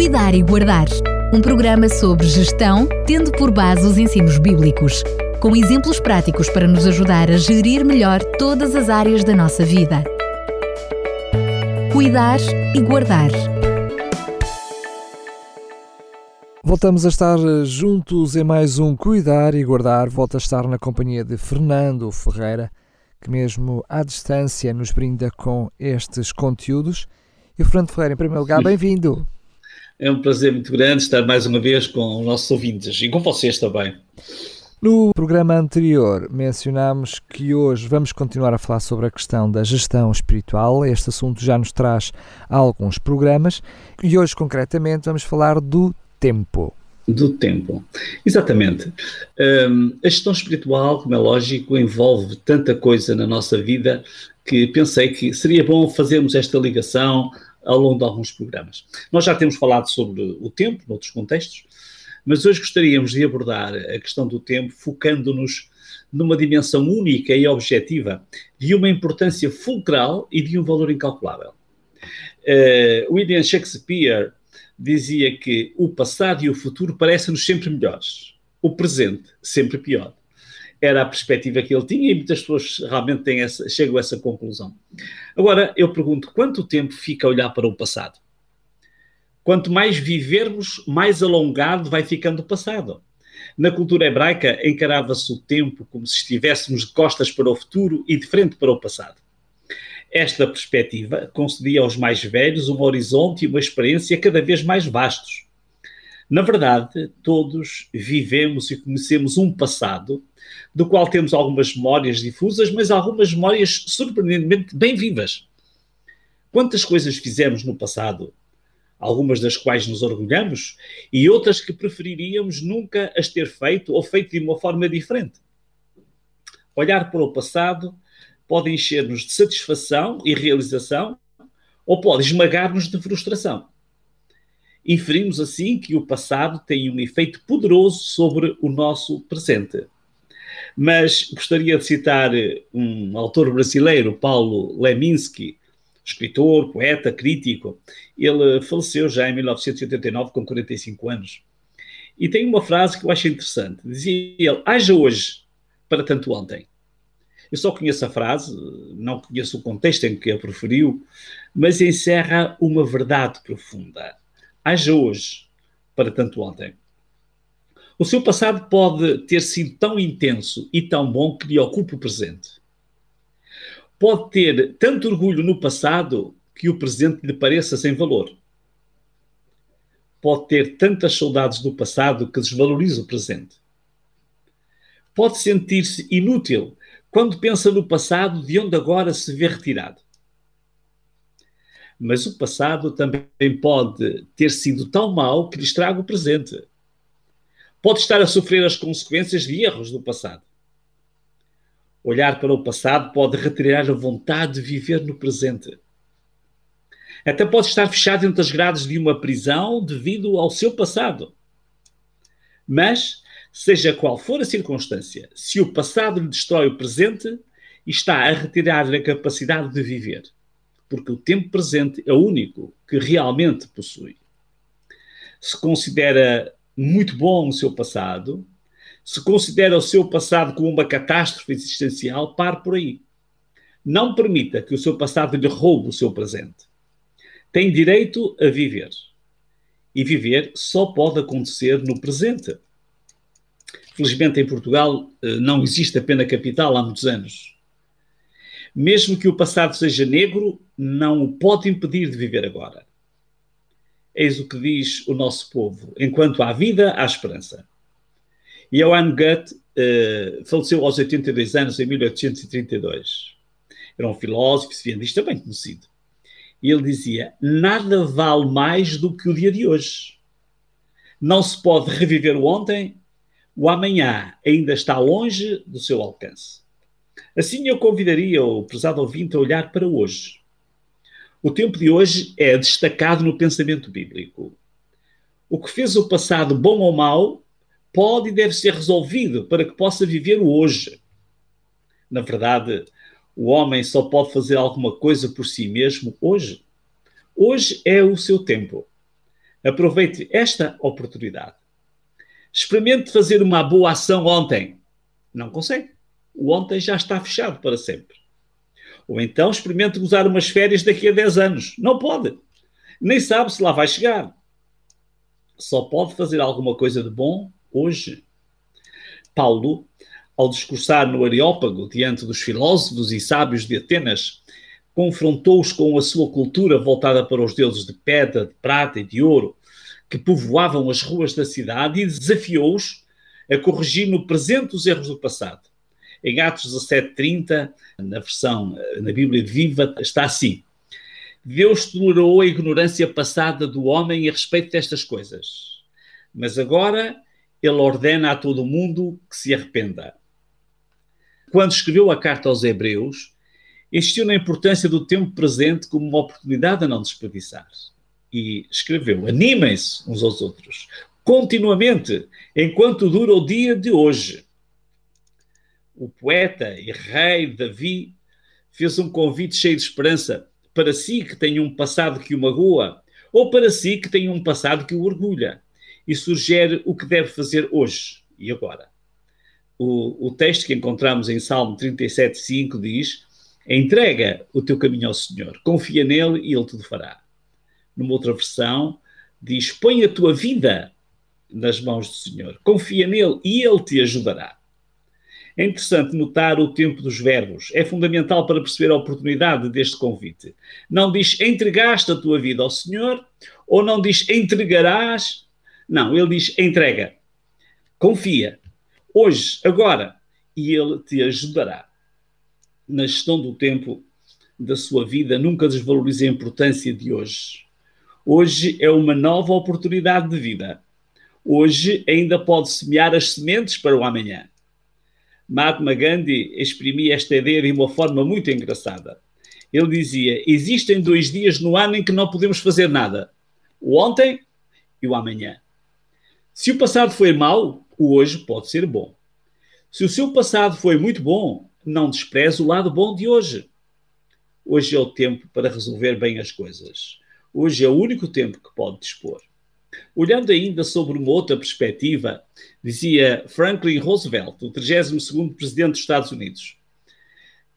Cuidar e Guardar, um programa sobre gestão, tendo por base os ensinos bíblicos, com exemplos práticos para nos ajudar a gerir melhor todas as áreas da nossa vida. Cuidar e Guardar. Voltamos a estar juntos em mais um Cuidar e Guardar. Volto a estar na companhia de Fernando Ferreira, que mesmo à distância nos brinda com estes conteúdos. E Fernando Ferreira, em primeiro lugar, bem-vindo. É um prazer muito grande estar mais uma vez com os nossos ouvintes e com vocês também. No programa anterior mencionámos que hoje vamos continuar a falar sobre a questão da gestão espiritual. Este assunto já nos traz alguns programas e hoje, concretamente, vamos falar do tempo. Do tempo, exatamente. Um, a gestão espiritual, como é lógico, envolve tanta coisa na nossa vida que pensei que seria bom fazermos esta ligação ao longo de alguns programas. Nós já temos falado sobre o tempo, noutros contextos, mas hoje gostaríamos de abordar a questão do tempo focando-nos numa dimensão única e objetiva de uma importância fulcral e de um valor incalculável. Uh, William Shakespeare dizia que o passado e o futuro parecem-nos sempre melhores, o presente sempre pior era a perspectiva que ele tinha e muitas pessoas realmente têm essa, chegam a essa conclusão. Agora, eu pergunto, quanto tempo fica a olhar para o passado? Quanto mais vivermos, mais alongado vai ficando o passado. Na cultura hebraica, encarava-se o tempo como se estivéssemos de costas para o futuro e de frente para o passado. Esta perspectiva concedia aos mais velhos um horizonte e uma experiência cada vez mais vastos. Na verdade, todos vivemos e conhecemos um passado do qual temos algumas memórias difusas, mas algumas memórias surpreendentemente bem vivas. Quantas coisas fizemos no passado, algumas das quais nos orgulhamos, e outras que preferiríamos nunca as ter feito ou feito de uma forma diferente. Olhar para o passado pode encher-nos de satisfação e realização, ou pode esmagar-nos de frustração. Inferimos assim que o passado tem um efeito poderoso sobre o nosso presente. Mas gostaria de citar um autor brasileiro, Paulo Leminski, escritor, poeta, crítico. Ele faleceu já em 1989, com 45 anos. E tem uma frase que eu acho interessante. Dizia ele: haja hoje para tanto ontem. Eu só conheço a frase, não conheço o contexto em que a proferiu, mas encerra uma verdade profunda. Haja hoje para tanto ontem. O seu passado pode ter sido tão intenso e tão bom que lhe ocupa o presente. Pode ter tanto orgulho no passado que o presente lhe pareça sem valor. Pode ter tantas saudades do passado que desvaloriza o presente. Pode sentir-se inútil quando pensa no passado de onde agora se vê retirado. Mas o passado também pode ter sido tão mau que lhe estraga o presente pode estar a sofrer as consequências de erros do passado. Olhar para o passado pode retirar a vontade de viver no presente. Até pode estar fechado entre as grades de uma prisão devido ao seu passado. Mas, seja qual for a circunstância, se o passado lhe destrói o presente, está a retirar-lhe a capacidade de viver. Porque o tempo presente é o único que realmente possui. Se considera muito bom no seu passado, se considera o seu passado como uma catástrofe existencial, pare por aí. Não permita que o seu passado lhe roube o seu presente. Tem direito a viver. E viver só pode acontecer no presente. Felizmente em Portugal eh, não existe a pena capital há muitos anos. Mesmo que o passado seja negro, não o pode impedir de viver agora. Eis o que diz o nosso povo: enquanto há vida, há esperança. Johann Goethe uh, faleceu aos 82 anos, em 1832. Era um filósofo cientista bem conhecido. E ele dizia: nada vale mais do que o dia de hoje. Não se pode reviver o ontem, o amanhã ainda está longe do seu alcance. Assim, eu convidaria o prezado ouvinte a olhar para hoje o tempo de hoje é destacado no pensamento bíblico. O que fez o passado bom ou mau pode e deve ser resolvido para que possa viver o hoje. Na verdade, o homem só pode fazer alguma coisa por si mesmo hoje. Hoje é o seu tempo. Aproveite esta oportunidade. Experimente fazer uma boa ação ontem. Não consegue. O ontem já está fechado para sempre. Ou então experimente gozar umas férias daqui a 10 anos. Não pode. Nem sabe se lá vai chegar. Só pode fazer alguma coisa de bom hoje. Paulo, ao discursar no Areópago diante dos filósofos e sábios de Atenas, confrontou-os com a sua cultura voltada para os deuses de pedra, de prata e de ouro, que povoavam as ruas da cidade e desafiou-os a corrigir no presente os erros do passado. Em Atos 17:30, na versão na Bíblia Viva, está assim: Deus tolerou a ignorância passada do homem a respeito destas coisas, mas agora ele ordena a todo mundo que se arrependa. Quando escreveu a carta aos Hebreus, insistiu na importância do tempo presente como uma oportunidade a não desperdiçar. E escreveu: animem-se uns aos outros, continuamente, enquanto dura o dia de hoje. O poeta e rei Davi fez um convite cheio de esperança para si que tem um passado que o magoa, ou para si que tem um passado que o orgulha, e sugere o que deve fazer hoje e agora. O, o texto que encontramos em Salmo 37,5 diz: Entrega o teu caminho ao Senhor, confia nele e ele tudo fará. Numa outra versão, diz: Põe a tua vida nas mãos do Senhor, confia nele e ele te ajudará. É interessante notar o tempo dos verbos. É fundamental para perceber a oportunidade deste convite. Não diz entregaste a tua vida ao Senhor ou não diz entregarás. Não, ele diz entrega. Confia. Hoje, agora. E ele te ajudará na gestão do tempo da sua vida, nunca desvalorize a importância de hoje. Hoje é uma nova oportunidade de vida. Hoje ainda pode semear as sementes para o amanhã. Mahatma Gandhi exprimia esta ideia de uma forma muito engraçada. Ele dizia: Existem dois dias no ano em que não podemos fazer nada: o ontem e o amanhã. Se o passado foi mau, o hoje pode ser bom. Se o seu passado foi muito bom, não despreze o lado bom de hoje. Hoje é o tempo para resolver bem as coisas. Hoje é o único tempo que pode dispor. Olhando ainda sobre uma outra perspectiva, dizia Franklin Roosevelt, o 32º presidente dos Estados Unidos,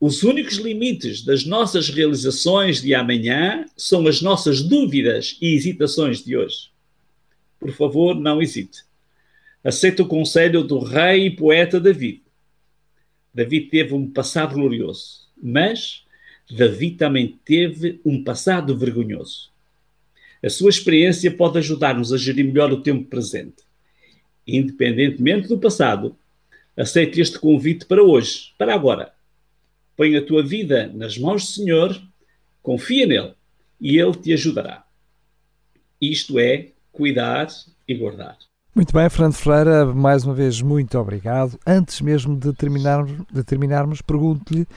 os únicos limites das nossas realizações de amanhã são as nossas dúvidas e hesitações de hoje. Por favor, não hesite. Aceite o conselho do rei e poeta David. Davi teve um passado glorioso, mas Davi também teve um passado vergonhoso. A sua experiência pode ajudar-nos a gerir melhor o tempo presente. Independentemente do passado, aceite este convite para hoje, para agora. Põe a tua vida nas mãos do Senhor, confia nele e ele te ajudará. Isto é cuidar e guardar. Muito bem, Fernando Ferreira, mais uma vez muito obrigado. Antes mesmo de, terminar, de terminarmos, pergunto-lhe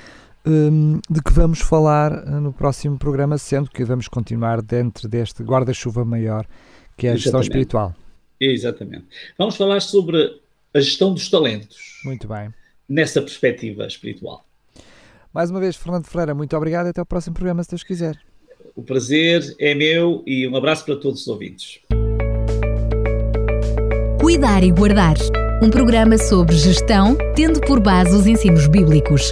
de que vamos falar uh, no próximo programa, sendo que vamos continuar dentro deste guarda-chuva maior que é a gestão espiritual. Exatamente. Vamos falar sobre a gestão dos talentos. Muito bem. Nessa perspectiva espiritual. Mais uma vez, Fernando Ferreira, muito obrigado e até o próximo programa, se Deus quiser. O prazer é meu e um abraço para todos os ouvintes. Cuidar e Guardar um programa sobre gestão, tendo por base os ensinos bíblicos,